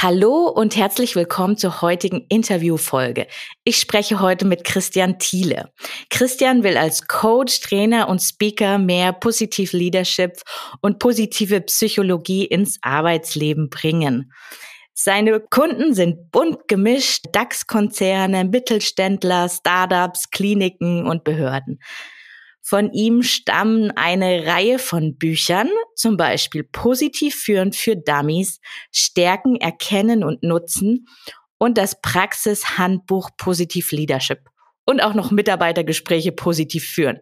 Hallo und herzlich willkommen zur heutigen Interviewfolge. Ich spreche heute mit Christian Thiele. Christian will als Coach, Trainer und Speaker mehr Positiv Leadership und positive Psychologie ins Arbeitsleben bringen. Seine Kunden sind bunt gemischt, DAX-Konzerne, Mittelständler, Startups, Kliniken und Behörden. Von ihm stammen eine Reihe von Büchern, zum Beispiel Positiv führen für Dummies, Stärken erkennen und nutzen und das Praxishandbuch Positiv Leadership und auch noch Mitarbeitergespräche positiv führen.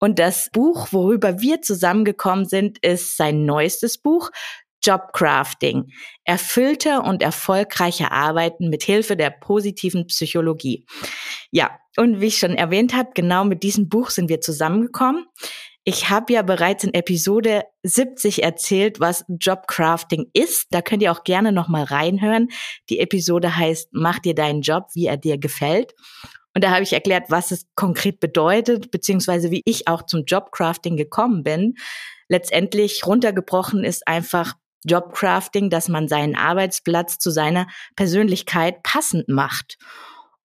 Und das Buch, worüber wir zusammengekommen sind, ist sein neuestes Buch, Jobcrafting. Erfüllter und erfolgreicher Arbeiten mit Hilfe der positiven Psychologie. Ja, und wie ich schon erwähnt habe, genau mit diesem Buch sind wir zusammengekommen. Ich habe ja bereits in Episode 70 erzählt, was Jobcrafting ist. Da könnt ihr auch gerne noch mal reinhören. Die Episode heißt Mach dir deinen Job, wie er dir gefällt. Und da habe ich erklärt, was es konkret bedeutet, beziehungsweise wie ich auch zum Jobcrafting gekommen bin. Letztendlich runtergebrochen ist einfach Jobcrafting, dass man seinen Arbeitsplatz zu seiner Persönlichkeit passend macht.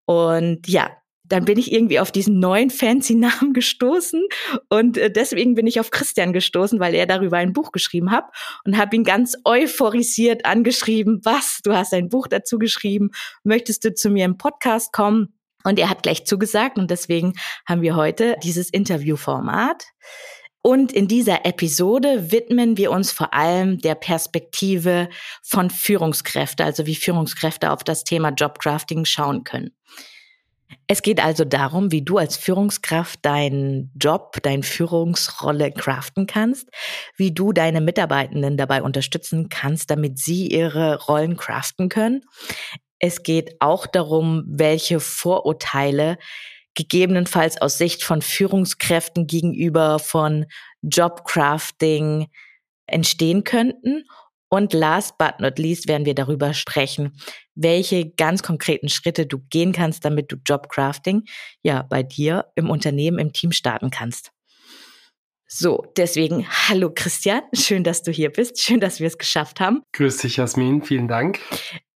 Und ja, dann bin ich irgendwie auf diesen neuen fancy Namen gestoßen und äh, deswegen bin ich auf Christian gestoßen, weil er darüber ein Buch geschrieben hat und habe ihn ganz euphorisiert angeschrieben, was, du hast ein Buch dazu geschrieben, möchtest du zu mir im Podcast kommen? Und er hat gleich zugesagt und deswegen haben wir heute dieses Interviewformat. Und in dieser Episode widmen wir uns vor allem der Perspektive von Führungskräften, also wie Führungskräfte auf das Thema Jobcrafting schauen können. Es geht also darum, wie du als Führungskraft deinen Job, deine Führungsrolle craften kannst, wie du deine Mitarbeitenden dabei unterstützen kannst, damit sie ihre Rollen craften können. Es geht auch darum, welche Vorurteile gegebenenfalls aus Sicht von Führungskräften gegenüber von Jobcrafting entstehen könnten und last but not least werden wir darüber sprechen, welche ganz konkreten Schritte du gehen kannst, damit du Jobcrafting ja bei dir im Unternehmen, im Team starten kannst. So, deswegen, hallo Christian, schön, dass du hier bist, schön, dass wir es geschafft haben. Grüß dich, Jasmin, vielen Dank.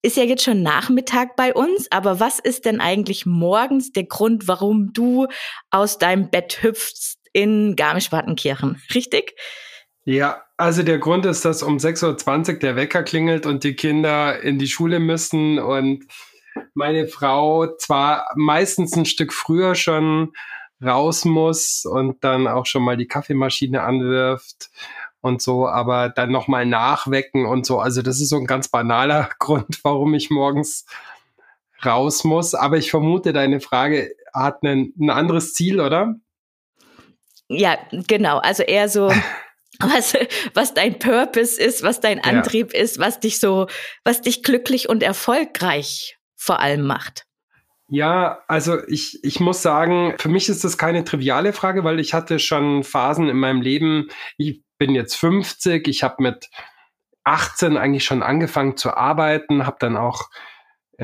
Ist ja jetzt schon Nachmittag bei uns, aber was ist denn eigentlich morgens der Grund, warum du aus deinem Bett hüpfst in Garmisch-Partenkirchen, richtig? Ja, also der Grund ist, dass um 6.20 Uhr der Wecker klingelt und die Kinder in die Schule müssen und meine Frau zwar meistens ein Stück früher schon raus muss und dann auch schon mal die Kaffeemaschine anwirft und so, aber dann nochmal nachwecken und so. Also das ist so ein ganz banaler Grund, warum ich morgens raus muss. Aber ich vermute, deine Frage hat ein, ein anderes Ziel, oder? Ja, genau. Also eher so, was, was dein Purpose ist, was dein Antrieb ja. ist, was dich so, was dich glücklich und erfolgreich vor allem macht. Ja, also ich, ich muss sagen, für mich ist das keine triviale Frage, weil ich hatte schon Phasen in meinem Leben, ich bin jetzt 50, ich habe mit 18 eigentlich schon angefangen zu arbeiten, habe dann auch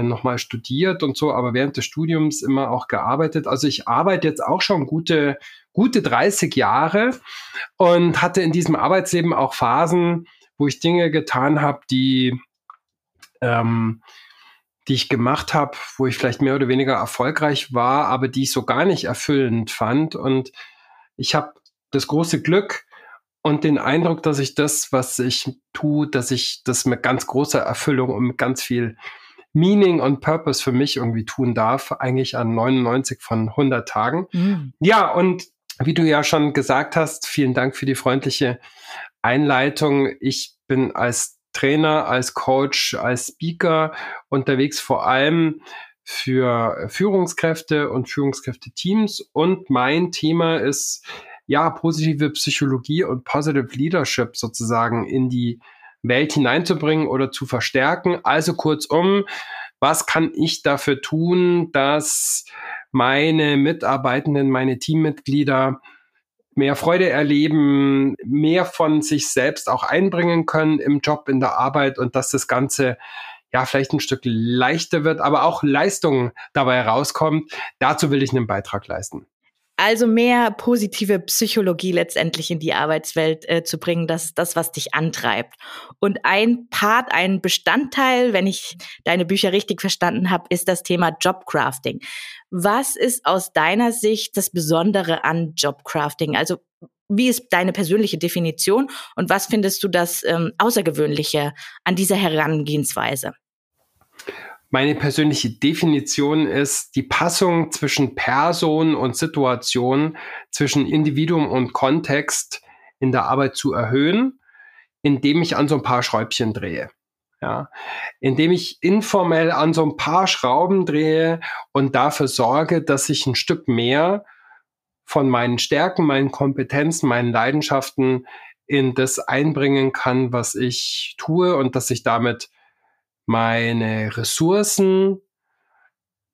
nochmal studiert und so, aber während des Studiums immer auch gearbeitet. Also ich arbeite jetzt auch schon gute, gute 30 Jahre und hatte in diesem Arbeitsleben auch Phasen, wo ich Dinge getan habe, die, ähm, die ich gemacht habe, wo ich vielleicht mehr oder weniger erfolgreich war, aber die ich so gar nicht erfüllend fand. Und ich habe das große Glück und den Eindruck, dass ich das, was ich tue, dass ich das mit ganz großer Erfüllung und mit ganz viel Meaning und Purpose für mich irgendwie tun darf, eigentlich an 99 von 100 Tagen. Mhm. Ja, und wie du ja schon gesagt hast, vielen Dank für die freundliche Einleitung. Ich bin als Trainer, als Coach, als Speaker unterwegs vor allem für Führungskräfte und Führungskräfteteams. Und mein Thema ist ja positive Psychologie und Positive Leadership sozusagen in die Welt hineinzubringen oder zu verstärken. Also kurzum, was kann ich dafür tun, dass meine Mitarbeitenden, meine Teammitglieder mehr Freude erleben, mehr von sich selbst auch einbringen können im Job, in der Arbeit und dass das Ganze ja vielleicht ein Stück leichter wird, aber auch Leistung dabei herauskommt. Dazu will ich einen Beitrag leisten. Also mehr positive Psychologie letztendlich in die Arbeitswelt äh, zu bringen, das ist das, was dich antreibt. Und ein Part, ein Bestandteil, wenn ich deine Bücher richtig verstanden habe, ist das Thema Jobcrafting. Was ist aus deiner Sicht das Besondere an Jobcrafting? Also wie ist deine persönliche Definition und was findest du das ähm, Außergewöhnliche an dieser Herangehensweise? Meine persönliche Definition ist die Passung zwischen Person und Situation, zwischen Individuum und Kontext in der Arbeit zu erhöhen, indem ich an so ein paar Schräubchen drehe. Ja, indem ich informell an so ein paar Schrauben drehe und dafür sorge, dass ich ein Stück mehr von meinen Stärken, meinen Kompetenzen, meinen Leidenschaften in das einbringen kann, was ich tue und dass ich damit meine Ressourcen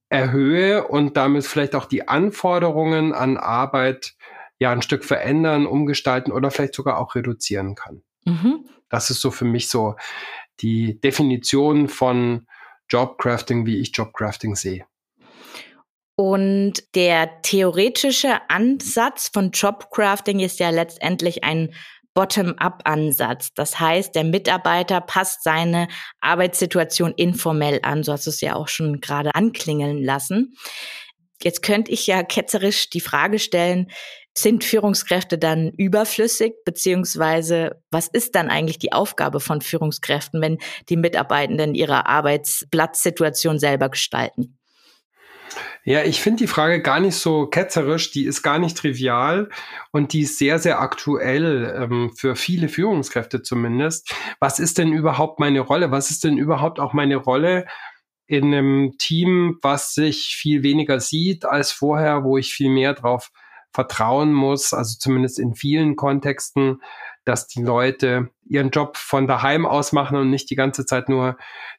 erhöhe und damit vielleicht auch die Anforderungen an Arbeit ja ein Stück verändern, umgestalten oder vielleicht sogar auch reduzieren kann. Mhm. Das ist so für mich so die Definition von Jobcrafting, wie ich Jobcrafting sehe. Und der theoretische Ansatz von Jobcrafting ist ja letztendlich ein Bottom-up-Ansatz. Das heißt, der Mitarbeiter passt seine Arbeitssituation informell an. So hast du es ja auch schon gerade anklingeln lassen. Jetzt könnte ich ja ketzerisch die Frage stellen, sind Führungskräfte dann überflüssig, beziehungsweise was ist dann eigentlich die Aufgabe von Führungskräften, wenn die Mitarbeitenden ihre Arbeitsplatzsituation selber gestalten? Ja, ich finde die Frage gar nicht so ketzerisch, die ist gar nicht trivial und die ist sehr, sehr aktuell ähm, für viele Führungskräfte zumindest. Was ist denn überhaupt meine Rolle? Was ist denn überhaupt auch meine Rolle in einem Team, was sich viel weniger sieht als vorher, wo ich viel mehr drauf vertrauen muss, also zumindest in vielen Kontexten dass die Leute ihren Job von daheim aus machen und nicht die ganze Zeit nur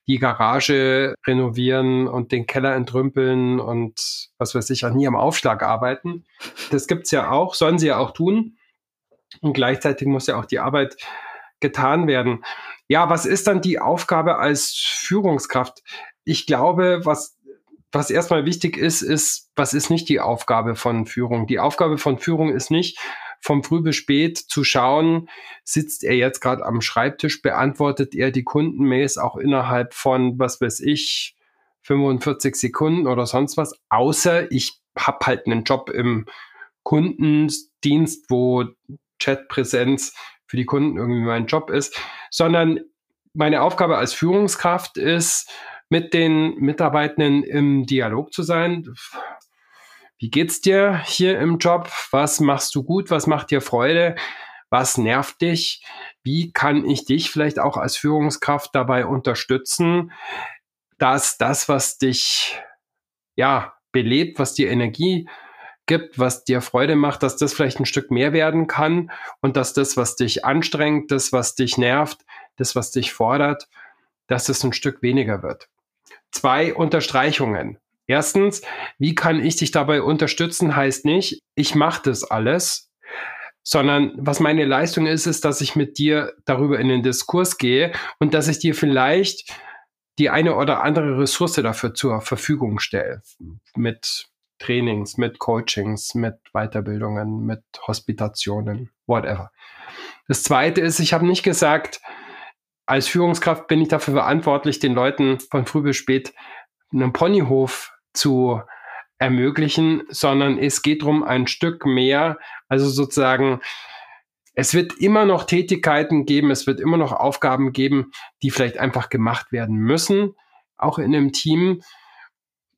die Garage renovieren und den Keller entrümpeln und was weiß ich, nie am Aufschlag arbeiten. Das gibt's ja auch, sollen sie ja auch tun. Und gleichzeitig muss ja auch die Arbeit getan werden. Ja, was ist dann die Aufgabe als Führungskraft? Ich glaube, was, was erstmal wichtig ist, ist, was ist nicht die Aufgabe von Führung? Die Aufgabe von Führung ist nicht, vom früh bis spät zu schauen, sitzt er jetzt gerade am Schreibtisch, beantwortet er die Kundenmails auch innerhalb von, was weiß ich, 45 Sekunden oder sonst was, außer ich habe halt einen Job im Kundendienst, wo Chatpräsenz für die Kunden irgendwie mein Job ist, sondern meine Aufgabe als Führungskraft ist, mit den Mitarbeitenden im Dialog zu sein. Wie geht's dir hier im Job? Was machst du gut? Was macht dir Freude? Was nervt dich? Wie kann ich dich vielleicht auch als Führungskraft dabei unterstützen, dass das, was dich ja belebt, was dir Energie gibt, was dir Freude macht, dass das vielleicht ein Stück mehr werden kann und dass das, was dich anstrengt, das, was dich nervt, das, was dich fordert, dass es ein Stück weniger wird. Zwei Unterstreichungen. Erstens, wie kann ich dich dabei unterstützen, heißt nicht, ich mache das alles, sondern was meine Leistung ist, ist, dass ich mit dir darüber in den Diskurs gehe und dass ich dir vielleicht die eine oder andere Ressource dafür zur Verfügung stelle. Mit Trainings, mit Coachings, mit Weiterbildungen, mit Hospitationen, whatever. Das zweite ist, ich habe nicht gesagt, als Führungskraft bin ich dafür verantwortlich, den Leuten von früh bis spät einen Ponyhof zu ermöglichen, sondern es geht darum, ein Stück mehr, also sozusagen, es wird immer noch Tätigkeiten geben, es wird immer noch Aufgaben geben, die vielleicht einfach gemacht werden müssen, auch in einem Team.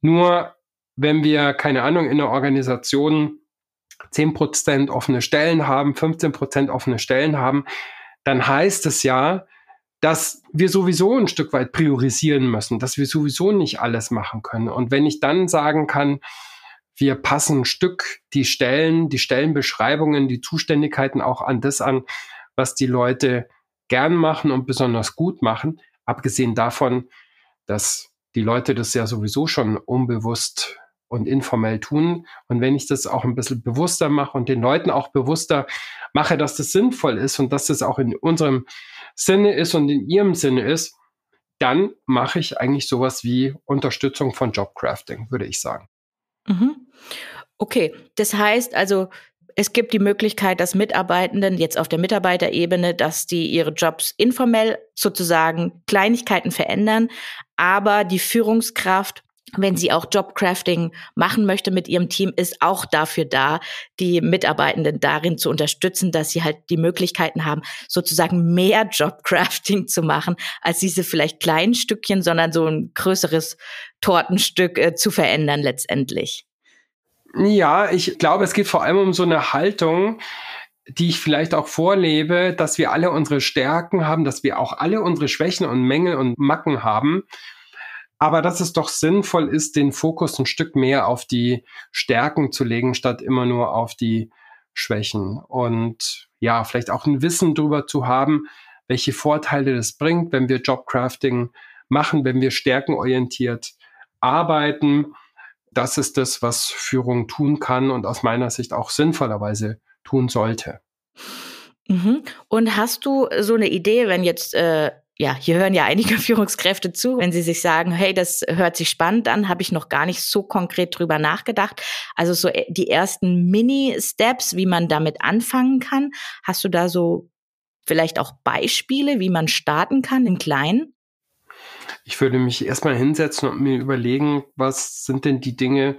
Nur wenn wir, keine Ahnung, in einer Organisation 10% offene Stellen haben, 15% offene Stellen haben, dann heißt es ja, dass wir sowieso ein Stück weit priorisieren müssen, dass wir sowieso nicht alles machen können. Und wenn ich dann sagen kann, wir passen ein Stück die Stellen, die Stellenbeschreibungen, die Zuständigkeiten auch an das an, was die Leute gern machen und besonders gut machen. Abgesehen davon, dass die Leute das ja sowieso schon unbewusst und informell tun. Und wenn ich das auch ein bisschen bewusster mache und den Leuten auch bewusster mache, dass das sinnvoll ist und dass das auch in unserem Sinne ist und in ihrem Sinne ist, dann mache ich eigentlich sowas wie Unterstützung von Jobcrafting, würde ich sagen. Mhm. Okay, das heißt also, es gibt die Möglichkeit, dass Mitarbeitenden jetzt auf der Mitarbeiterebene, dass die ihre Jobs informell sozusagen Kleinigkeiten verändern, aber die Führungskraft wenn sie auch Jobcrafting machen möchte mit ihrem Team, ist auch dafür da, die Mitarbeitenden darin zu unterstützen, dass sie halt die Möglichkeiten haben, sozusagen mehr Jobcrafting zu machen, als diese vielleicht kleinen Stückchen, sondern so ein größeres Tortenstück äh, zu verändern letztendlich. Ja, ich glaube, es geht vor allem um so eine Haltung, die ich vielleicht auch vorlebe, dass wir alle unsere Stärken haben, dass wir auch alle unsere Schwächen und Mängel und Macken haben aber dass es doch sinnvoll ist, den Fokus ein Stück mehr auf die Stärken zu legen, statt immer nur auf die Schwächen. Und ja, vielleicht auch ein Wissen darüber zu haben, welche Vorteile das bringt, wenn wir Jobcrafting machen, wenn wir stärkenorientiert arbeiten. Das ist das, was Führung tun kann und aus meiner Sicht auch sinnvollerweise tun sollte. Mhm. Und hast du so eine Idee, wenn jetzt äh, ja, hier hören ja einige Führungskräfte zu. Wenn sie sich sagen, hey, das hört sich spannend an, habe ich noch gar nicht so konkret drüber nachgedacht. Also so äh, die ersten Mini-Steps, wie man damit anfangen kann. Hast du da so vielleicht auch Beispiele, wie man starten kann im Kleinen? Ich würde mich erstmal hinsetzen und mir überlegen, was sind denn die Dinge,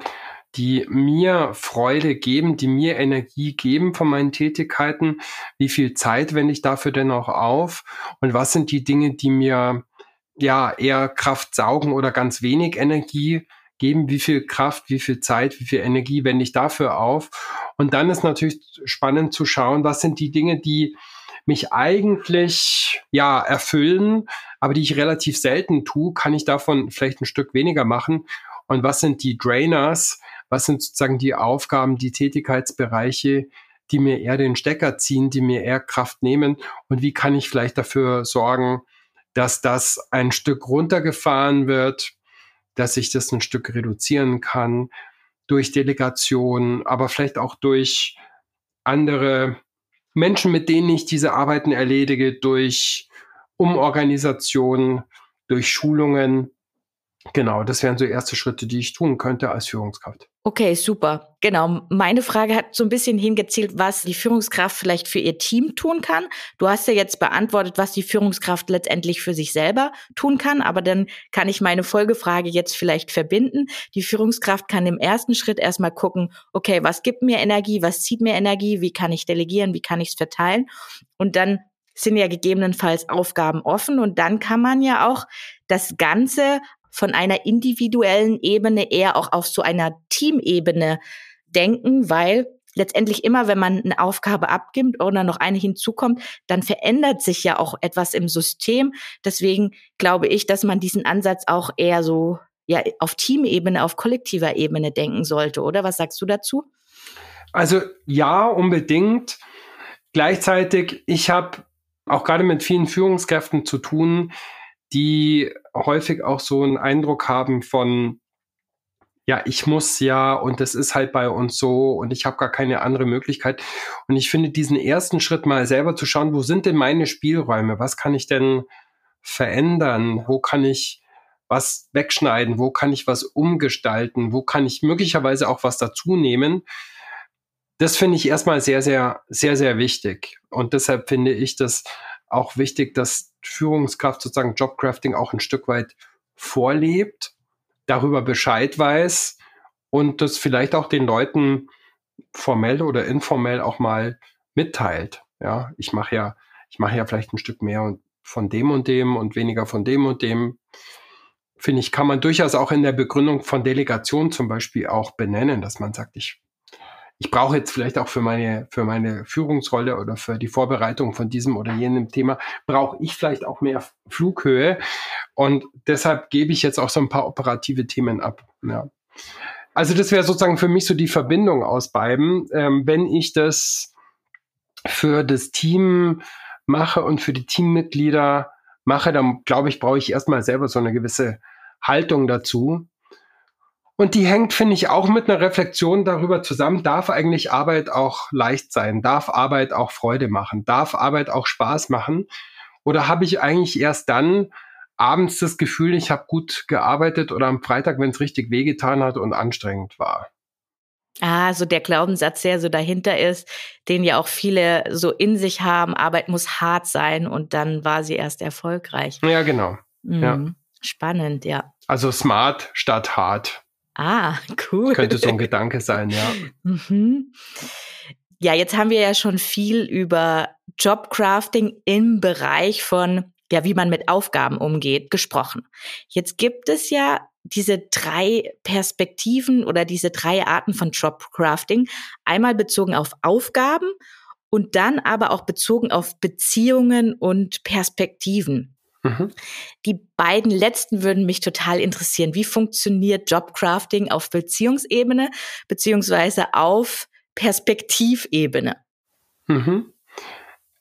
die mir Freude geben, die mir Energie geben von meinen Tätigkeiten? Wie viel Zeit wende ich dafür denn auch auf? Und was sind die Dinge, die mir ja eher Kraft saugen oder ganz wenig Energie geben? Wie viel Kraft, wie viel Zeit, wie viel Energie wende ich dafür auf? Und dann ist natürlich spannend zu schauen, was sind die Dinge, die mich eigentlich ja erfüllen, aber die ich relativ selten tue, kann ich davon vielleicht ein Stück weniger machen. Und was sind die Drainers, was sind sozusagen die Aufgaben, die Tätigkeitsbereiche, die mir eher den Stecker ziehen, die mir eher Kraft nehmen und wie kann ich vielleicht dafür sorgen, dass das ein Stück runtergefahren wird, dass ich das ein Stück reduzieren kann durch Delegation, aber vielleicht auch durch andere Menschen, mit denen ich diese Arbeiten erledige, durch Umorganisation, durch Schulungen. Genau, das wären so erste Schritte, die ich tun könnte als Führungskraft. Okay, super. Genau. Meine Frage hat so ein bisschen hingezielt, was die Führungskraft vielleicht für ihr Team tun kann. Du hast ja jetzt beantwortet, was die Führungskraft letztendlich für sich selber tun kann, aber dann kann ich meine Folgefrage jetzt vielleicht verbinden. Die Führungskraft kann im ersten Schritt erstmal gucken, okay, was gibt mir Energie, was zieht mir Energie, wie kann ich delegieren, wie kann ich es verteilen? Und dann sind ja gegebenenfalls Aufgaben offen und dann kann man ja auch das Ganze von einer individuellen Ebene eher auch auf so einer Teamebene denken, weil letztendlich immer, wenn man eine Aufgabe abgibt oder noch eine hinzukommt, dann verändert sich ja auch etwas im System. Deswegen glaube ich, dass man diesen Ansatz auch eher so ja auf Teamebene, auf kollektiver Ebene denken sollte, oder? Was sagst du dazu? Also ja, unbedingt. Gleichzeitig, ich habe auch gerade mit vielen Führungskräften zu tun, die häufig auch so einen Eindruck haben von, ja, ich muss ja und das ist halt bei uns so und ich habe gar keine andere Möglichkeit. Und ich finde diesen ersten Schritt mal selber zu schauen, wo sind denn meine Spielräume? Was kann ich denn verändern? Wo kann ich was wegschneiden? Wo kann ich was umgestalten? Wo kann ich möglicherweise auch was dazu nehmen? Das finde ich erstmal sehr, sehr, sehr, sehr wichtig. Und deshalb finde ich das auch wichtig, dass Führungskraft sozusagen Jobcrafting auch ein Stück weit vorlebt, darüber Bescheid weiß und das vielleicht auch den Leuten formell oder informell auch mal mitteilt. Ja, ich mache ja, ich mache ja vielleicht ein Stück mehr von dem und dem und weniger von dem und dem. Finde ich, kann man durchaus auch in der Begründung von Delegation zum Beispiel auch benennen, dass man sagt, ich ich brauche jetzt vielleicht auch für meine, für meine Führungsrolle oder für die Vorbereitung von diesem oder jenem Thema, brauche ich vielleicht auch mehr Flughöhe. Und deshalb gebe ich jetzt auch so ein paar operative Themen ab. Ja. Also das wäre sozusagen für mich so die Verbindung aus beiden. Ähm, wenn ich das für das Team mache und für die Teammitglieder mache, dann glaube ich, brauche ich erstmal selber so eine gewisse Haltung dazu. Und die hängt, finde ich, auch mit einer Reflexion darüber zusammen, darf eigentlich Arbeit auch leicht sein? Darf Arbeit auch Freude machen? Darf Arbeit auch Spaß machen? Oder habe ich eigentlich erst dann abends das Gefühl, ich habe gut gearbeitet oder am Freitag, wenn es richtig wehgetan hat und anstrengend war? Ah, so der Glaubenssatz, der so dahinter ist, den ja auch viele so in sich haben, Arbeit muss hart sein und dann war sie erst erfolgreich. Ja, genau. Mhm. Ja. Spannend, ja. Also smart statt hart. Ah, cool. Könnte so ein Gedanke sein, ja. Mhm. Ja, jetzt haben wir ja schon viel über Jobcrafting im Bereich von, ja, wie man mit Aufgaben umgeht, gesprochen. Jetzt gibt es ja diese drei Perspektiven oder diese drei Arten von Jobcrafting. Einmal bezogen auf Aufgaben und dann aber auch bezogen auf Beziehungen und Perspektiven. Mhm. Die beiden letzten würden mich total interessieren. Wie funktioniert Jobcrafting auf Beziehungsebene beziehungsweise auf Perspektivebene? Mhm.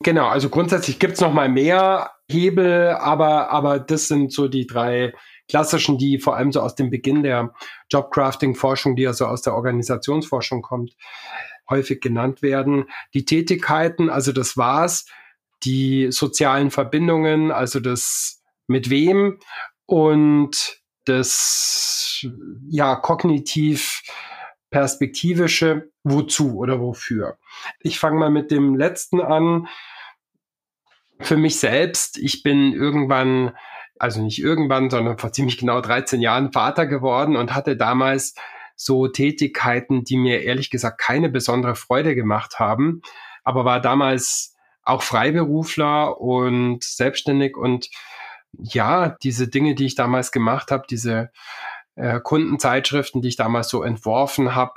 Genau, also grundsätzlich gibt es noch mal mehr Hebel, aber, aber das sind so die drei klassischen, die vor allem so aus dem Beginn der Jobcrafting-Forschung, die also aus der Organisationsforschung kommt, häufig genannt werden. Die Tätigkeiten, also das war's, die sozialen Verbindungen, also das mit wem und das ja kognitiv perspektivische wozu oder wofür. Ich fange mal mit dem letzten an. Für mich selbst, ich bin irgendwann also nicht irgendwann, sondern vor ziemlich genau 13 Jahren Vater geworden und hatte damals so Tätigkeiten, die mir ehrlich gesagt keine besondere Freude gemacht haben, aber war damals auch Freiberufler und selbstständig und ja, diese Dinge, die ich damals gemacht habe, diese äh, Kundenzeitschriften, die ich damals so entworfen habe,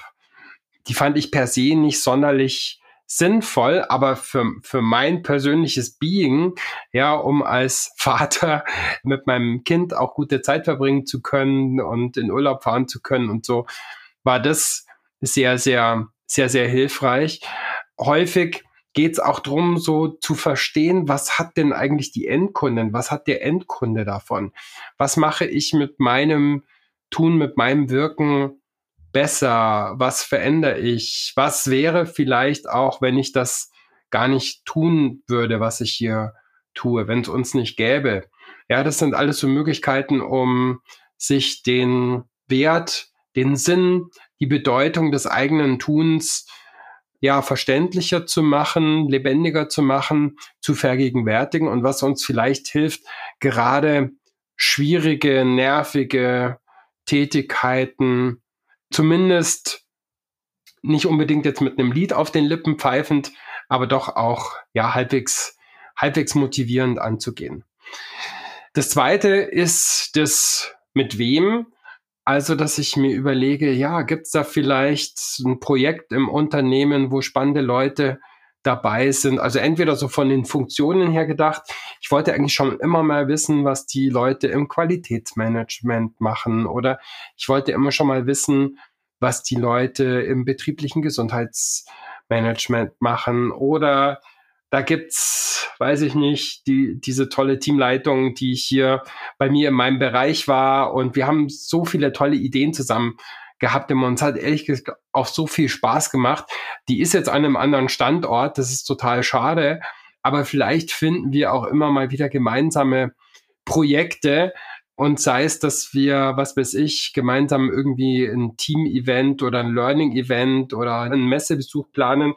die fand ich per se nicht sonderlich sinnvoll, aber für, für mein persönliches Being, ja, um als Vater mit meinem Kind auch gute Zeit verbringen zu können und in Urlaub fahren zu können und so, war das sehr, sehr, sehr, sehr hilfreich. Häufig geht es auch darum, so zu verstehen, was hat denn eigentlich die Endkundin, was hat der Endkunde davon? Was mache ich mit meinem Tun, mit meinem Wirken besser? Was verändere ich? Was wäre vielleicht auch, wenn ich das gar nicht tun würde, was ich hier tue, wenn es uns nicht gäbe? Ja, das sind alles so Möglichkeiten, um sich den Wert, den Sinn, die Bedeutung des eigenen Tuns ja verständlicher zu machen, lebendiger zu machen, zu vergegenwärtigen und was uns vielleicht hilft, gerade schwierige, nervige Tätigkeiten zumindest nicht unbedingt jetzt mit einem Lied auf den Lippen pfeifend, aber doch auch ja halbwegs halbwegs motivierend anzugehen. Das zweite ist das mit wem. Also, dass ich mir überlege, ja, gibt es da vielleicht ein Projekt im Unternehmen, wo spannende Leute dabei sind. Also entweder so von den Funktionen her gedacht. Ich wollte eigentlich schon immer mal wissen, was die Leute im Qualitätsmanagement machen oder ich wollte immer schon mal wissen, was die Leute im betrieblichen Gesundheitsmanagement machen oder da gibt's, weiß ich nicht, die, diese tolle Teamleitung, die hier bei mir in meinem Bereich war. Und wir haben so viele tolle Ideen zusammen gehabt und uns hat ehrlich gesagt auch so viel Spaß gemacht. Die ist jetzt an einem anderen Standort, das ist total schade, aber vielleicht finden wir auch immer mal wieder gemeinsame Projekte. Und sei es, dass wir, was weiß ich, gemeinsam irgendwie ein Team-Event oder ein Learning-Event oder einen Messebesuch planen,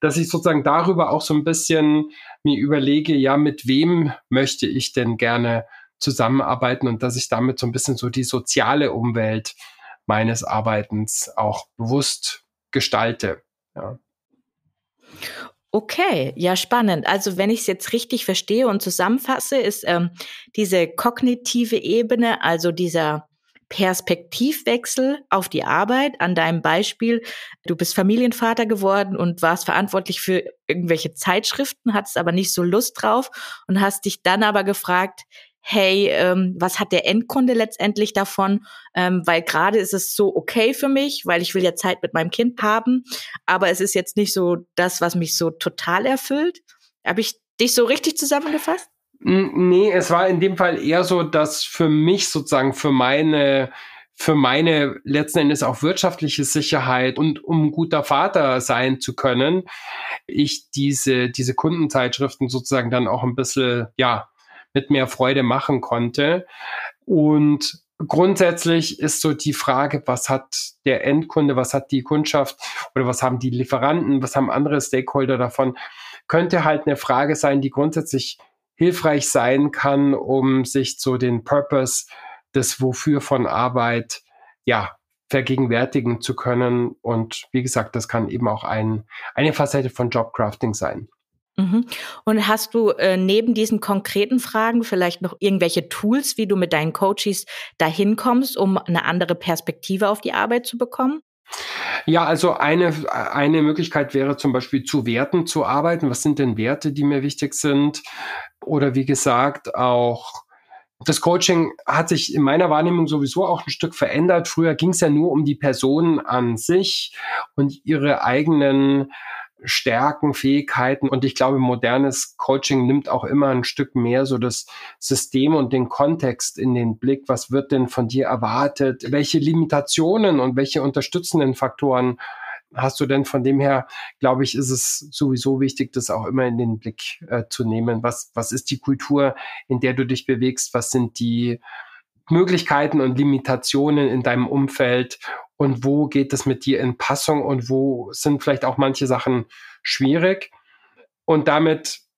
dass ich sozusagen darüber auch so ein bisschen mir überlege, ja, mit wem möchte ich denn gerne zusammenarbeiten und dass ich damit so ein bisschen so die soziale Umwelt meines Arbeitens auch bewusst gestalte. Ja. Okay, ja, spannend. Also wenn ich es jetzt richtig verstehe und zusammenfasse, ist ähm, diese kognitive Ebene, also dieser Perspektivwechsel auf die Arbeit. An deinem Beispiel, du bist Familienvater geworden und warst verantwortlich für irgendwelche Zeitschriften, hattest aber nicht so Lust drauf und hast dich dann aber gefragt, hey, ähm, was hat der Endkunde letztendlich davon? Ähm, weil gerade ist es so okay für mich, weil ich will ja Zeit mit meinem Kind haben, aber es ist jetzt nicht so das, was mich so total erfüllt. Habe ich dich so richtig zusammengefasst? Nee, es war in dem Fall eher so, dass für mich sozusagen, für meine für meine letzten Endes auch wirtschaftliche Sicherheit und um guter Vater sein zu können, ich diese, diese Kundenzeitschriften sozusagen dann auch ein bisschen, ja, mit mehr Freude machen konnte. Und grundsätzlich ist so die Frage, was hat der Endkunde, was hat die Kundschaft oder was haben die Lieferanten, was haben andere Stakeholder davon, könnte halt eine Frage sein, die grundsätzlich hilfreich sein kann, um sich so den Purpose des Wofür von Arbeit, ja, vergegenwärtigen zu können. Und wie gesagt, das kann eben auch ein, eine Facette von Jobcrafting sein. Mhm. Und hast du äh, neben diesen konkreten Fragen vielleicht noch irgendwelche Tools, wie du mit deinen Coaches dahin kommst, um eine andere Perspektive auf die Arbeit zu bekommen? Ja, also eine, eine Möglichkeit wäre zum Beispiel zu Werten zu arbeiten. Was sind denn Werte, die mir wichtig sind? Oder wie gesagt, auch das Coaching hat sich in meiner Wahrnehmung sowieso auch ein Stück verändert. Früher ging es ja nur um die Person an sich und ihre eigenen Stärken, Fähigkeiten. Und ich glaube, modernes Coaching nimmt auch immer ein Stück mehr so das System und den Kontext in den Blick. Was wird denn von dir erwartet? Welche Limitationen und welche unterstützenden Faktoren hast du denn von dem her, glaube ich, ist es sowieso wichtig, das auch immer in den Blick äh, zu nehmen. Was, was ist die Kultur, in der du dich bewegst? Was sind die Möglichkeiten und Limitationen in deinem Umfeld? Und wo geht es mit dir in Passung? Und wo sind vielleicht auch manche Sachen schwierig? Und damit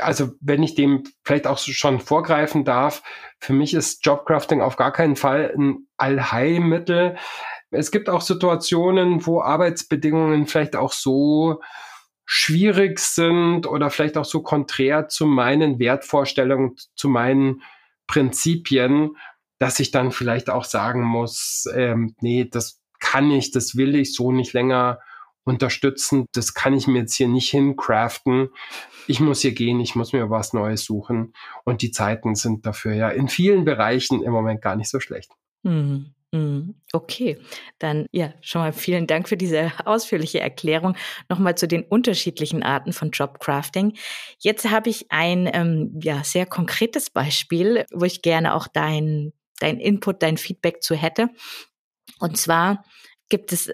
also wenn ich dem vielleicht auch schon vorgreifen darf, für mich ist Jobcrafting auf gar keinen Fall ein Allheilmittel. Es gibt auch Situationen, wo Arbeitsbedingungen vielleicht auch so schwierig sind oder vielleicht auch so konträr zu meinen Wertvorstellungen, zu meinen Prinzipien, dass ich dann vielleicht auch sagen muss, ähm, nee, das kann ich, das will ich so nicht länger unterstützen. Das kann ich mir jetzt hier nicht hincraften. Ich muss hier gehen, ich muss mir was Neues suchen. Und die Zeiten sind dafür ja in vielen Bereichen im Moment gar nicht so schlecht. Mhm. Mhm. Okay, dann ja, schon mal vielen Dank für diese ausführliche Erklärung. Nochmal zu den unterschiedlichen Arten von Jobcrafting. Jetzt habe ich ein ähm, ja, sehr konkretes Beispiel, wo ich gerne auch dein, dein Input, dein Feedback zu hätte. Und zwar gibt es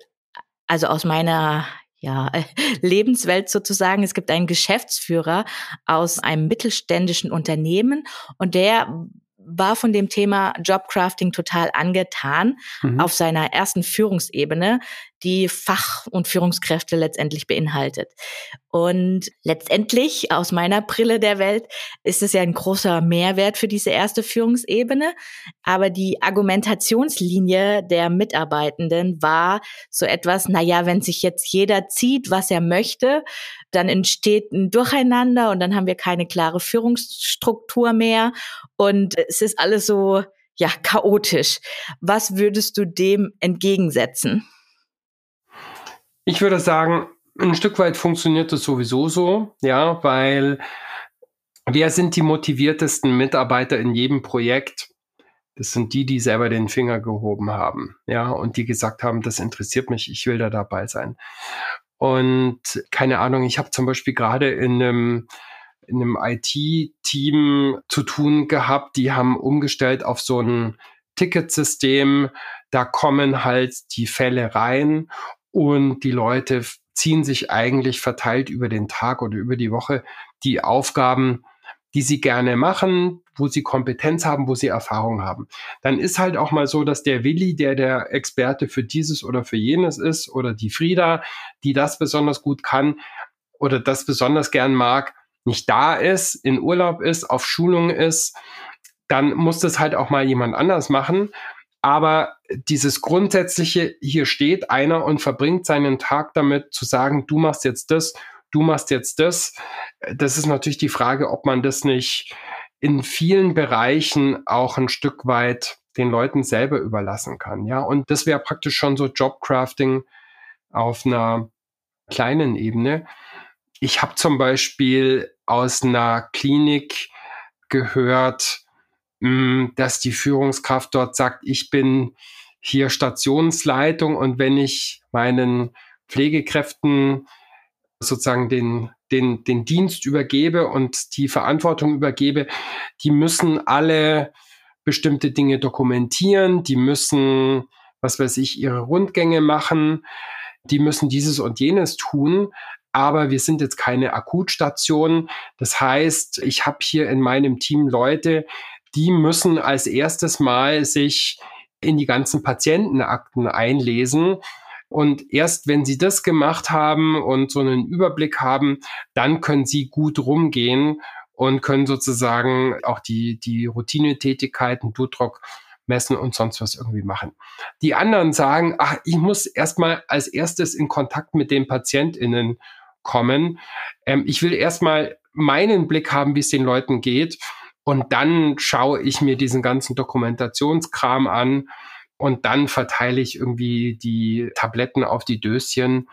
also aus meiner ja, Lebenswelt sozusagen. Es gibt einen Geschäftsführer aus einem mittelständischen Unternehmen und der war von dem Thema Jobcrafting total angetan mhm. auf seiner ersten Führungsebene, die Fach- und Führungskräfte letztendlich beinhaltet. Und letztendlich, aus meiner Brille der Welt, ist es ja ein großer Mehrwert für diese erste Führungsebene. Aber die Argumentationslinie der Mitarbeitenden war so etwas, na ja, wenn sich jetzt jeder zieht, was er möchte, dann entsteht ein Durcheinander und dann haben wir keine klare Führungsstruktur mehr und es ist alles so, ja, chaotisch. Was würdest du dem entgegensetzen? Ich würde sagen, ein Stück weit funktioniert das sowieso so, ja, weil wer sind die motiviertesten Mitarbeiter in jedem Projekt? Das sind die, die selber den Finger gehoben haben, ja, und die gesagt haben, das interessiert mich, ich will da dabei sein. Und keine Ahnung, ich habe zum Beispiel gerade in einem in einem IT-Team zu tun gehabt, die haben umgestellt auf so ein Ticketsystem. Da kommen halt die Fälle rein und die Leute ziehen sich eigentlich verteilt über den Tag oder über die Woche die Aufgaben, die sie gerne machen, wo sie Kompetenz haben, wo sie Erfahrung haben. Dann ist halt auch mal so, dass der Willi, der der Experte für dieses oder für jenes ist, oder die Frieda, die das besonders gut kann oder das besonders gern mag, nicht da ist, in Urlaub ist, auf Schulung ist, dann muss das halt auch mal jemand anders machen. Aber dieses grundsätzliche, hier steht einer und verbringt seinen Tag damit zu sagen, du machst jetzt das, du machst jetzt das. Das ist natürlich die Frage, ob man das nicht in vielen Bereichen auch ein Stück weit den Leuten selber überlassen kann. Ja, und das wäre praktisch schon so Jobcrafting auf einer kleinen Ebene. Ich habe zum Beispiel aus einer Klinik gehört, Mm, dass die Führungskraft dort sagt, ich bin hier Stationsleitung und wenn ich meinen Pflegekräften sozusagen den, den, den Dienst übergebe und die Verantwortung übergebe, die müssen alle bestimmte Dinge dokumentieren, die müssen, was weiß ich, ihre Rundgänge machen, die müssen dieses und jenes tun. Aber wir sind jetzt keine Akutstation. Das heißt, ich habe hier in meinem Team Leute, die müssen als erstes mal sich in die ganzen Patientenakten einlesen. Und erst wenn sie das gemacht haben und so einen Überblick haben, dann können sie gut rumgehen und können sozusagen auch die, die Routinetätigkeiten, Blutdruck messen und sonst was irgendwie machen. Die anderen sagen, ach, ich muss erstmal als erstes in Kontakt mit den PatientInnen kommen. Ähm, ich will erstmal meinen Blick haben, wie es den Leuten geht. Und dann schaue ich mir diesen ganzen Dokumentationskram an und dann verteile ich irgendwie die Tabletten auf die Döschen,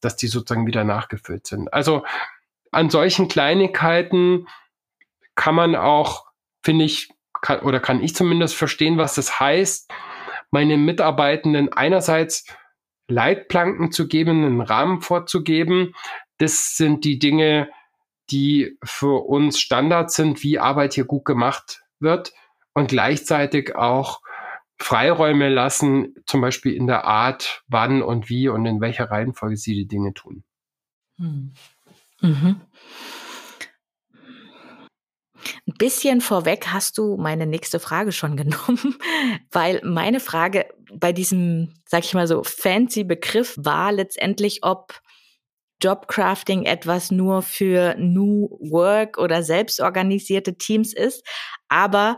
dass die sozusagen wieder nachgefüllt sind. Also an solchen Kleinigkeiten kann man auch, finde ich, kann, oder kann ich zumindest verstehen, was das heißt, meine Mitarbeitenden einerseits Leitplanken zu geben, einen Rahmen vorzugeben. Das sind die Dinge, die für uns Standard sind, wie Arbeit hier gut gemacht wird und gleichzeitig auch Freiräume lassen, zum Beispiel in der Art, wann und wie und in welcher Reihenfolge sie die Dinge tun. Hm. Mhm. Ein bisschen vorweg hast du meine nächste Frage schon genommen, weil meine Frage bei diesem, sag ich mal so, fancy Begriff war letztendlich, ob Jobcrafting etwas nur für New Work oder selbstorganisierte Teams ist. Aber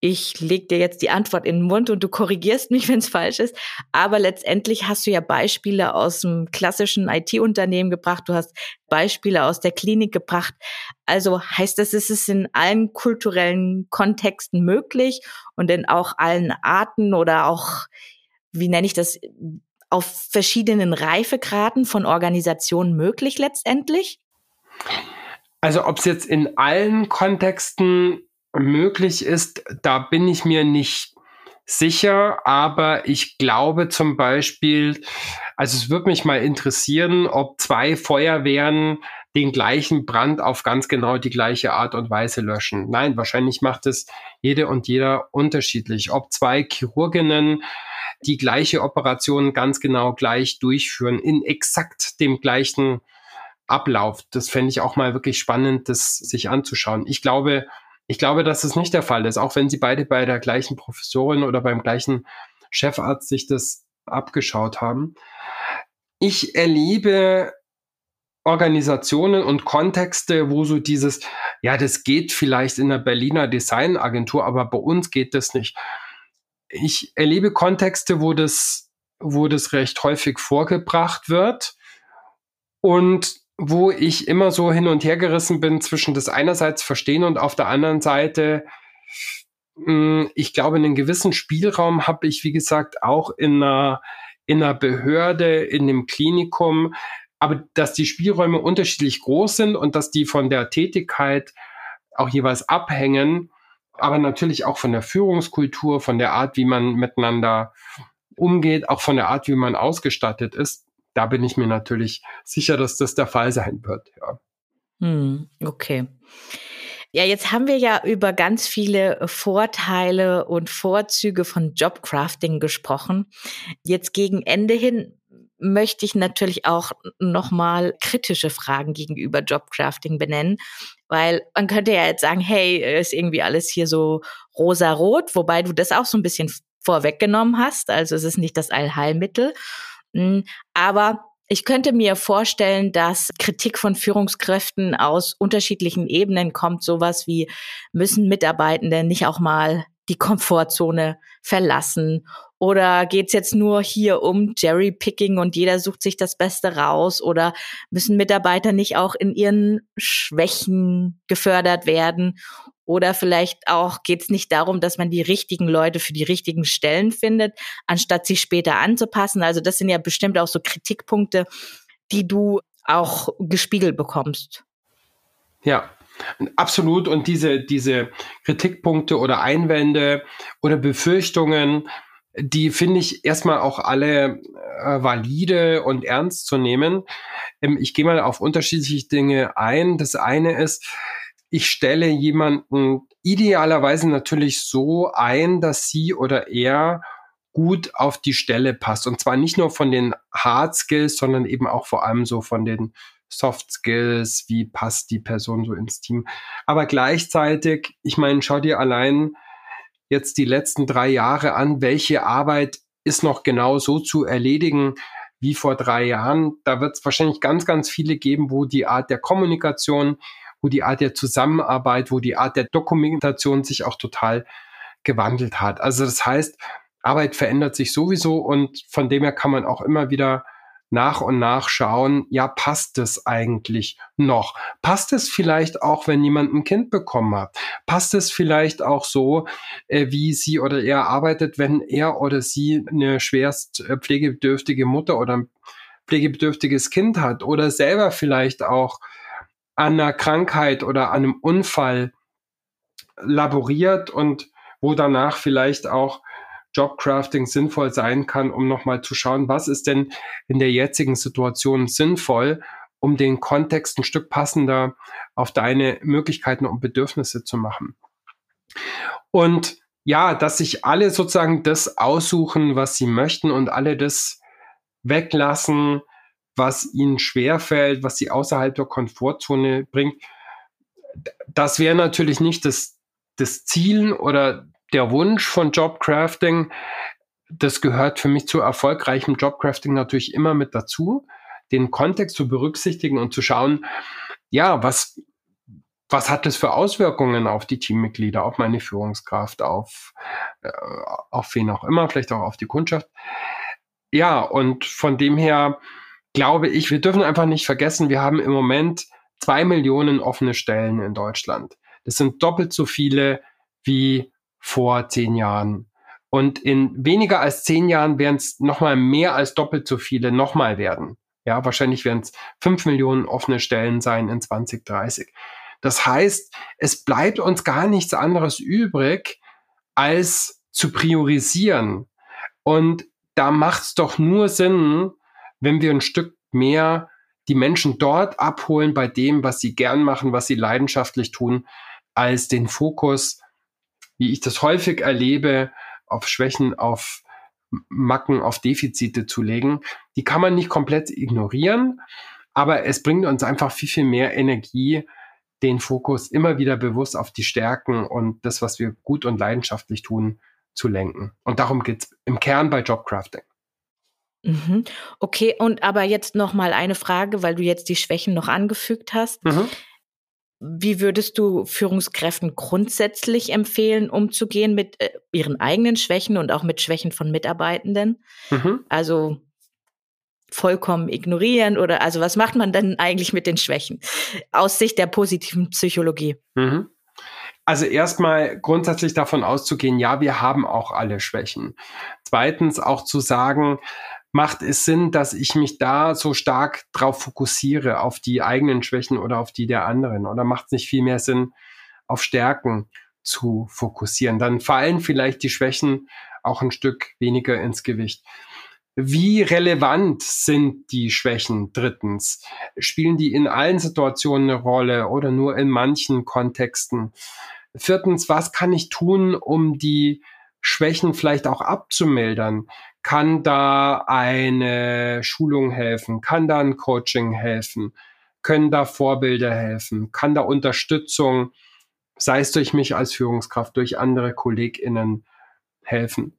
ich leg dir jetzt die Antwort in den Mund und du korrigierst mich, wenn es falsch ist. Aber letztendlich hast du ja Beispiele aus dem klassischen IT-Unternehmen gebracht. Du hast Beispiele aus der Klinik gebracht. Also heißt das, ist es in allen kulturellen Kontexten möglich und in auch allen Arten oder auch, wie nenne ich das, auf verschiedenen Reifegraden von Organisationen möglich letztendlich? Also ob es jetzt in allen Kontexten möglich ist, da bin ich mir nicht sicher, aber ich glaube zum Beispiel, also es würde mich mal interessieren, ob zwei Feuerwehren den gleichen Brand auf ganz genau die gleiche Art und Weise löschen. Nein, wahrscheinlich macht es jede und jeder unterschiedlich. Ob zwei Chirurginnen die gleiche Operation ganz genau gleich durchführen, in exakt dem gleichen Ablauf. Das fände ich auch mal wirklich spannend, das sich anzuschauen. Ich glaube, ich glaube, dass es nicht der Fall ist, auch wenn sie beide bei der gleichen Professorin oder beim gleichen Chefarzt sich das abgeschaut haben. Ich erlebe Organisationen und Kontexte, wo so dieses, ja, das geht vielleicht in der Berliner Designagentur, aber bei uns geht das nicht. Ich erlebe Kontexte, wo das, wo das recht häufig vorgebracht wird und wo ich immer so hin und her gerissen bin zwischen das einerseits verstehen und auf der anderen Seite, hm, ich glaube, einen gewissen Spielraum habe ich, wie gesagt, auch in einer, in einer Behörde, in einem Klinikum, aber dass die Spielräume unterschiedlich groß sind und dass die von der Tätigkeit auch jeweils abhängen, aber natürlich auch von der Führungskultur, von der Art, wie man miteinander umgeht, auch von der Art, wie man ausgestattet ist, da bin ich mir natürlich sicher, dass das der Fall sein wird. Ja. Hm, okay. Ja, jetzt haben wir ja über ganz viele Vorteile und Vorzüge von Jobcrafting gesprochen. Jetzt gegen Ende hin möchte ich natürlich auch nochmal kritische Fragen gegenüber Jobcrafting benennen, weil man könnte ja jetzt sagen, hey, ist irgendwie alles hier so rosa-rot, wobei du das auch so ein bisschen vorweggenommen hast. Also es ist nicht das Allheilmittel. Hm, aber ich könnte mir vorstellen, dass Kritik von Führungskräften aus unterschiedlichen Ebenen kommt. Sowas wie, müssen Mitarbeitende nicht auch mal die Komfortzone verlassen? Oder geht's jetzt nur hier um Jerry-Picking und jeder sucht sich das Beste raus? Oder müssen Mitarbeiter nicht auch in ihren Schwächen gefördert werden? Oder vielleicht auch geht es nicht darum, dass man die richtigen Leute für die richtigen Stellen findet, anstatt sich später anzupassen. Also das sind ja bestimmt auch so Kritikpunkte, die du auch gespiegelt bekommst. Ja, absolut. Und diese, diese Kritikpunkte oder Einwände oder Befürchtungen, die finde ich erstmal auch alle äh, valide und ernst zu nehmen. Ähm, ich gehe mal auf unterschiedliche Dinge ein. Das eine ist, ich stelle jemanden idealerweise natürlich so ein, dass sie oder er gut auf die Stelle passt. Und zwar nicht nur von den Hard Skills, sondern eben auch vor allem so von den Soft Skills, wie passt die Person so ins Team. Aber gleichzeitig, ich meine, schau dir allein jetzt die letzten drei Jahre an, welche Arbeit ist noch genau so zu erledigen wie vor drei Jahren. Da wird es wahrscheinlich ganz, ganz viele geben, wo die Art der Kommunikation, wo die Art der Zusammenarbeit, wo die Art der Dokumentation sich auch total gewandelt hat. Also das heißt, Arbeit verändert sich sowieso und von dem her kann man auch immer wieder nach und nach schauen, ja, passt es eigentlich noch? Passt es vielleicht auch, wenn jemand ein Kind bekommen hat? Passt es vielleicht auch so, äh, wie sie oder er arbeitet, wenn er oder sie eine schwerst äh, pflegebedürftige Mutter oder ein pflegebedürftiges Kind hat oder selber vielleicht auch an einer Krankheit oder einem Unfall laboriert und wo danach vielleicht auch Jobcrafting sinnvoll sein kann, um nochmal zu schauen, was ist denn in der jetzigen Situation sinnvoll, um den Kontext ein Stück passender auf deine Möglichkeiten und Bedürfnisse zu machen. Und ja, dass sich alle sozusagen das aussuchen, was sie möchten und alle das weglassen, was ihnen schwerfällt, was sie außerhalb der Komfortzone bringt. Das wäre natürlich nicht das, das Ziel oder der Wunsch von Jobcrafting, das gehört für mich zu erfolgreichem Jobcrafting natürlich immer mit dazu, den Kontext zu berücksichtigen und zu schauen, ja, was, was hat das für Auswirkungen auf die Teammitglieder, auf meine Führungskraft, auf, äh, auf wen auch immer, vielleicht auch auf die Kundschaft. Ja, und von dem her glaube ich, wir dürfen einfach nicht vergessen, wir haben im Moment zwei Millionen offene Stellen in Deutschland. Das sind doppelt so viele wie vor zehn Jahren. Und in weniger als zehn Jahren werden es nochmal mehr als doppelt so viele nochmal werden. Ja, wahrscheinlich werden es fünf Millionen offene Stellen sein in 2030. Das heißt, es bleibt uns gar nichts anderes übrig, als zu priorisieren. Und da macht es doch nur Sinn, wenn wir ein Stück mehr die Menschen dort abholen bei dem, was sie gern machen, was sie leidenschaftlich tun, als den Fokus wie ich das häufig erlebe, auf Schwächen, auf Macken, auf Defizite zu legen. Die kann man nicht komplett ignorieren, aber es bringt uns einfach viel, viel mehr Energie, den Fokus immer wieder bewusst auf die Stärken und das, was wir gut und leidenschaftlich tun, zu lenken. Und darum geht's im Kern bei Jobcrafting. Mhm. Okay, und aber jetzt noch mal eine Frage, weil du jetzt die Schwächen noch angefügt hast. Mhm. Wie würdest du Führungskräften grundsätzlich empfehlen, umzugehen mit äh, ihren eigenen Schwächen und auch mit Schwächen von Mitarbeitenden? Mhm. Also vollkommen ignorieren oder also was macht man denn eigentlich mit den Schwächen aus Sicht der positiven Psychologie? Mhm. Also erstmal grundsätzlich davon auszugehen, ja, wir haben auch alle Schwächen. Zweitens auch zu sagen, macht es Sinn, dass ich mich da so stark drauf fokussiere, auf die eigenen Schwächen oder auf die der anderen? Oder macht es nicht viel mehr Sinn, auf Stärken zu fokussieren? Dann fallen vielleicht die Schwächen auch ein Stück weniger ins Gewicht. Wie relevant sind die Schwächen? Drittens, spielen die in allen Situationen eine Rolle oder nur in manchen Kontexten? Viertens, was kann ich tun, um die Schwächen vielleicht auch abzumildern? Kann da eine Schulung helfen? Kann da ein Coaching helfen? Können da Vorbilder helfen? Kann da Unterstützung, sei es durch mich als Führungskraft, durch andere KollegInnen helfen?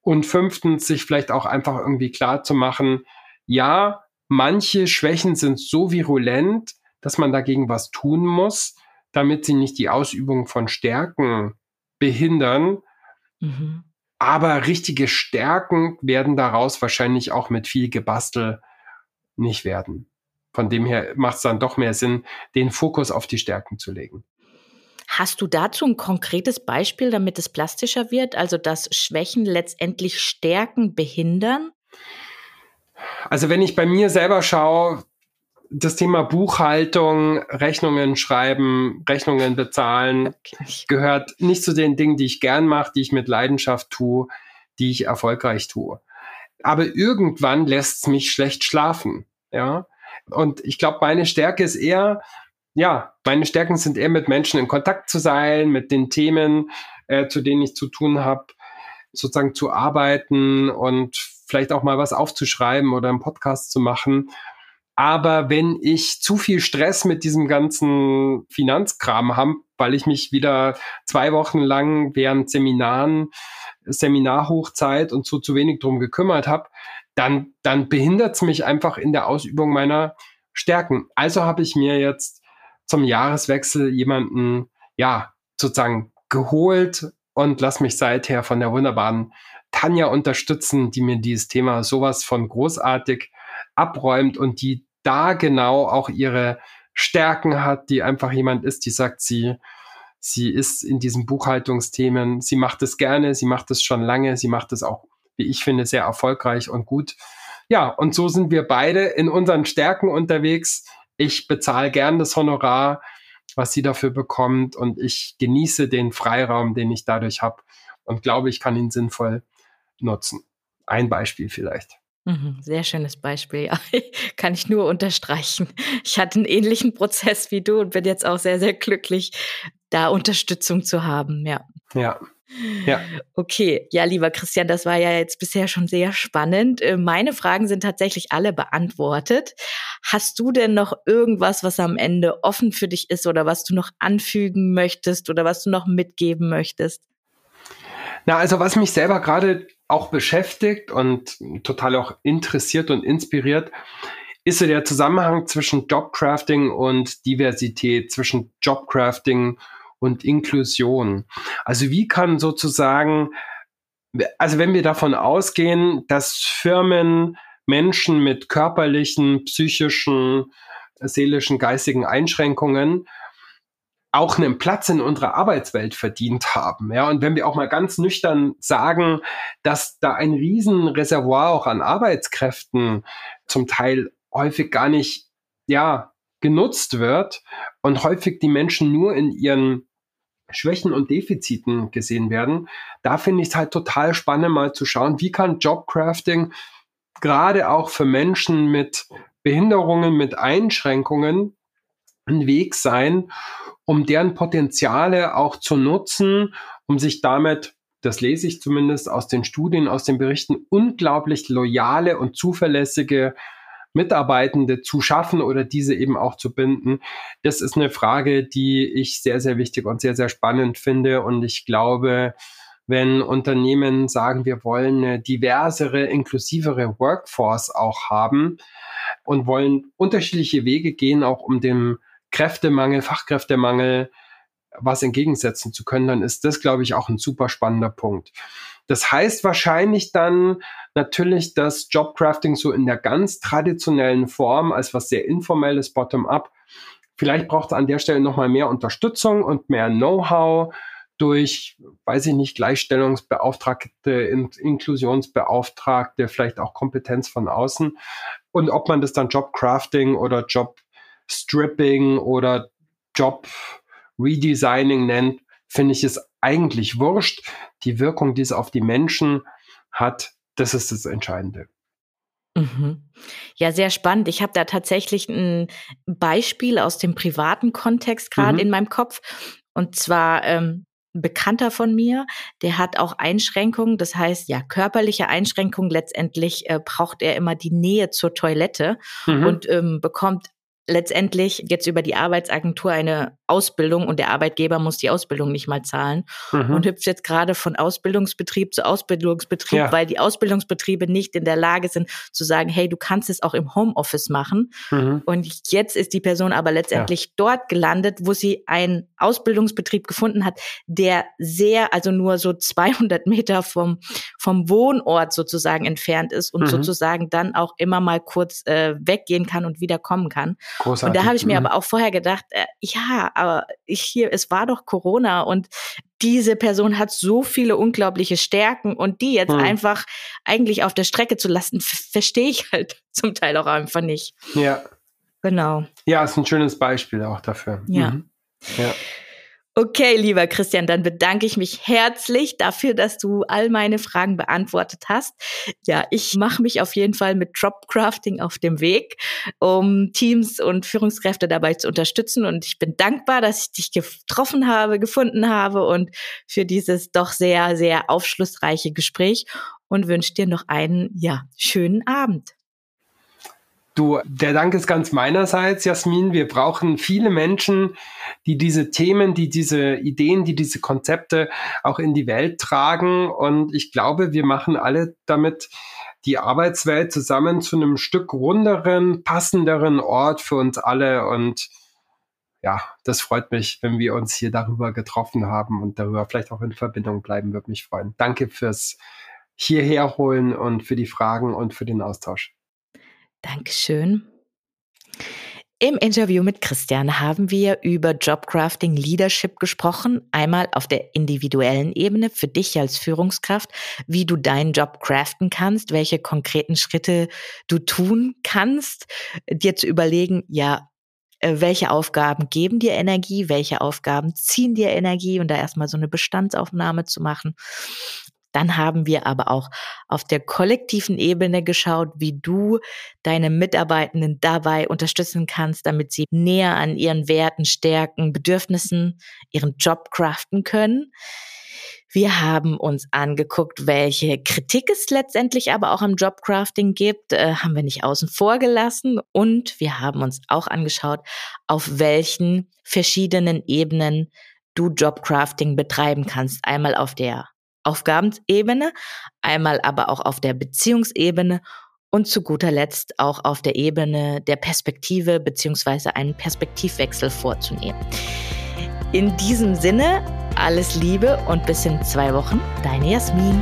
Und fünftens, sich vielleicht auch einfach irgendwie klar zu machen, ja, manche Schwächen sind so virulent, dass man dagegen was tun muss, damit sie nicht die Ausübung von Stärken behindern. Mhm. Aber richtige Stärken werden daraus wahrscheinlich auch mit viel Gebastel nicht werden. Von dem her macht es dann doch mehr Sinn, den Fokus auf die Stärken zu legen. Hast du dazu ein konkretes Beispiel, damit es plastischer wird? Also, dass Schwächen letztendlich Stärken behindern? Also, wenn ich bei mir selber schaue, das Thema Buchhaltung, Rechnungen schreiben, Rechnungen bezahlen, okay. gehört nicht zu den Dingen, die ich gern mache, die ich mit Leidenschaft tue. die ich erfolgreich tue. Aber irgendwann lässt es mich schlecht schlafen. Ja. Und ich glaube, meine Stärke ist eher, ja, meine Stärken sind eher mit Menschen in Kontakt zu sein, mit den Themen, äh, zu denen ich zu tun habe, sozusagen zu arbeiten und vielleicht auch mal was aufzuschreiben oder einen Podcast zu machen. Aber wenn ich zu viel Stress mit diesem ganzen Finanzkram habe, weil ich mich wieder zwei Wochen lang während Seminaren, Seminarhochzeit und so zu wenig drum gekümmert habe, dann, dann behindert es mich einfach in der Ausübung meiner Stärken. Also habe ich mir jetzt zum Jahreswechsel jemanden, ja, sozusagen geholt und lass mich seither von der wunderbaren Tanja unterstützen, die mir dieses Thema sowas von großartig abräumt und die da genau auch ihre Stärken hat, die einfach jemand ist, die sagt, sie, sie ist in diesen Buchhaltungsthemen, sie macht es gerne, sie macht es schon lange, sie macht es auch, wie ich finde, sehr erfolgreich und gut. Ja, und so sind wir beide in unseren Stärken unterwegs. Ich bezahle gern das Honorar, was sie dafür bekommt und ich genieße den Freiraum, den ich dadurch habe und glaube, ich kann ihn sinnvoll nutzen. Ein Beispiel vielleicht. Mhm, sehr schönes Beispiel. Ja, kann ich nur unterstreichen. Ich hatte einen ähnlichen Prozess wie du und bin jetzt auch sehr, sehr glücklich, da Unterstützung zu haben. Ja. Ja. Ja. Okay, ja, lieber Christian, das war ja jetzt bisher schon sehr spannend. Äh, meine Fragen sind tatsächlich alle beantwortet. Hast du denn noch irgendwas, was am Ende offen für dich ist oder was du noch anfügen möchtest oder was du noch mitgeben möchtest? Na, also was mich selber gerade auch beschäftigt und total auch interessiert und inspiriert, ist so der Zusammenhang zwischen Jobcrafting und Diversität, zwischen Jobcrafting und Inklusion. Also wie kann sozusagen, also wenn wir davon ausgehen, dass Firmen Menschen mit körperlichen, psychischen, seelischen, geistigen Einschränkungen auch einen Platz in unserer Arbeitswelt verdient haben. Ja, und wenn wir auch mal ganz nüchtern sagen, dass da ein Riesenreservoir auch an Arbeitskräften zum Teil häufig gar nicht, ja, genutzt wird und häufig die Menschen nur in ihren Schwächen und Defiziten gesehen werden, da finde ich es halt total spannend, mal zu schauen, wie kann Jobcrafting gerade auch für Menschen mit Behinderungen, mit Einschränkungen ein Weg sein, um deren Potenziale auch zu nutzen, um sich damit, das lese ich zumindest aus den Studien, aus den Berichten, unglaublich loyale und zuverlässige Mitarbeitende zu schaffen oder diese eben auch zu binden. Das ist eine Frage, die ich sehr, sehr wichtig und sehr, sehr spannend finde. Und ich glaube, wenn Unternehmen sagen, wir wollen eine diversere, inklusivere Workforce auch haben und wollen unterschiedliche Wege gehen, auch um dem Kräftemangel, Fachkräftemangel was entgegensetzen zu können, dann ist das, glaube ich, auch ein super spannender Punkt. Das heißt wahrscheinlich dann natürlich, dass Jobcrafting so in der ganz traditionellen Form als was sehr informelles Bottom-up, vielleicht braucht es an der Stelle nochmal mehr Unterstützung und mehr Know-how durch, weiß ich nicht, Gleichstellungsbeauftragte, In Inklusionsbeauftragte, vielleicht auch Kompetenz von außen. Und ob man das dann Jobcrafting oder Job Stripping oder Job Redesigning nennt, finde ich es eigentlich wurscht. Die Wirkung, die es auf die Menschen hat, das ist das Entscheidende. Mhm. Ja, sehr spannend. Ich habe da tatsächlich ein Beispiel aus dem privaten Kontext gerade mhm. in meinem Kopf. Und zwar ähm, ein Bekannter von mir, der hat auch Einschränkungen, das heißt ja körperliche Einschränkungen. Letztendlich äh, braucht er immer die Nähe zur Toilette mhm. und ähm, bekommt letztendlich jetzt über die Arbeitsagentur eine Ausbildung und der Arbeitgeber muss die Ausbildung nicht mal zahlen mhm. und hüpft jetzt gerade von Ausbildungsbetrieb zu Ausbildungsbetrieb, ja. weil die Ausbildungsbetriebe nicht in der Lage sind zu sagen, hey, du kannst es auch im Homeoffice machen. Mhm. Und jetzt ist die Person aber letztendlich ja. dort gelandet, wo sie einen Ausbildungsbetrieb gefunden hat, der sehr, also nur so 200 Meter vom, vom Wohnort sozusagen entfernt ist und mhm. sozusagen dann auch immer mal kurz äh, weggehen kann und wieder kommen kann. Großartig. Und da habe ich mir mhm. aber auch vorher gedacht, äh, ja, aber ich hier, es war doch Corona und diese Person hat so viele unglaubliche Stärken und die jetzt mhm. einfach eigentlich auf der Strecke zu lassen, verstehe ich halt zum Teil auch einfach nicht. Ja. Genau. Ja, ist ein schönes Beispiel auch dafür. Ja. Mhm. Ja. Okay, lieber Christian, dann bedanke ich mich herzlich dafür, dass du all meine Fragen beantwortet hast. Ja, ich mache mich auf jeden Fall mit Dropcrafting auf dem Weg, um Teams und Führungskräfte dabei zu unterstützen. Und ich bin dankbar, dass ich dich getroffen habe, gefunden habe und für dieses doch sehr, sehr aufschlussreiche Gespräch und wünsche dir noch einen, ja, schönen Abend. Du, der Dank ist ganz meinerseits, Jasmin. Wir brauchen viele Menschen, die diese Themen, die diese Ideen, die diese Konzepte auch in die Welt tragen. Und ich glaube, wir machen alle damit die Arbeitswelt zusammen zu einem Stück runderen, passenderen Ort für uns alle. Und ja, das freut mich, wenn wir uns hier darüber getroffen haben und darüber vielleicht auch in Verbindung bleiben, würde mich freuen. Danke fürs hierher holen und für die Fragen und für den Austausch. Dankeschön. Im Interview mit Christian haben wir über Jobcrafting Leadership gesprochen. Einmal auf der individuellen Ebene für dich als Führungskraft, wie du deinen Job craften kannst, welche konkreten Schritte du tun kannst, dir zu überlegen, ja, äh, welche Aufgaben geben dir Energie, welche Aufgaben ziehen dir Energie und da erstmal so eine Bestandsaufnahme zu machen. Dann haben wir aber auch auf der kollektiven Ebene geschaut, wie du deine Mitarbeitenden dabei unterstützen kannst, damit sie näher an ihren Werten, Stärken, Bedürfnissen, ihren Job craften können. Wir haben uns angeguckt, welche Kritik es letztendlich aber auch am Jobcrafting gibt, äh, haben wir nicht außen vor gelassen. Und wir haben uns auch angeschaut, auf welchen verschiedenen Ebenen du Jobcrafting betreiben kannst. Einmal auf der Aufgabensebene, einmal aber auch auf der Beziehungsebene und zu guter Letzt auch auf der Ebene der Perspektive beziehungsweise einen Perspektivwechsel vorzunehmen. In diesem Sinne, alles Liebe und bis in zwei Wochen, deine Jasmin.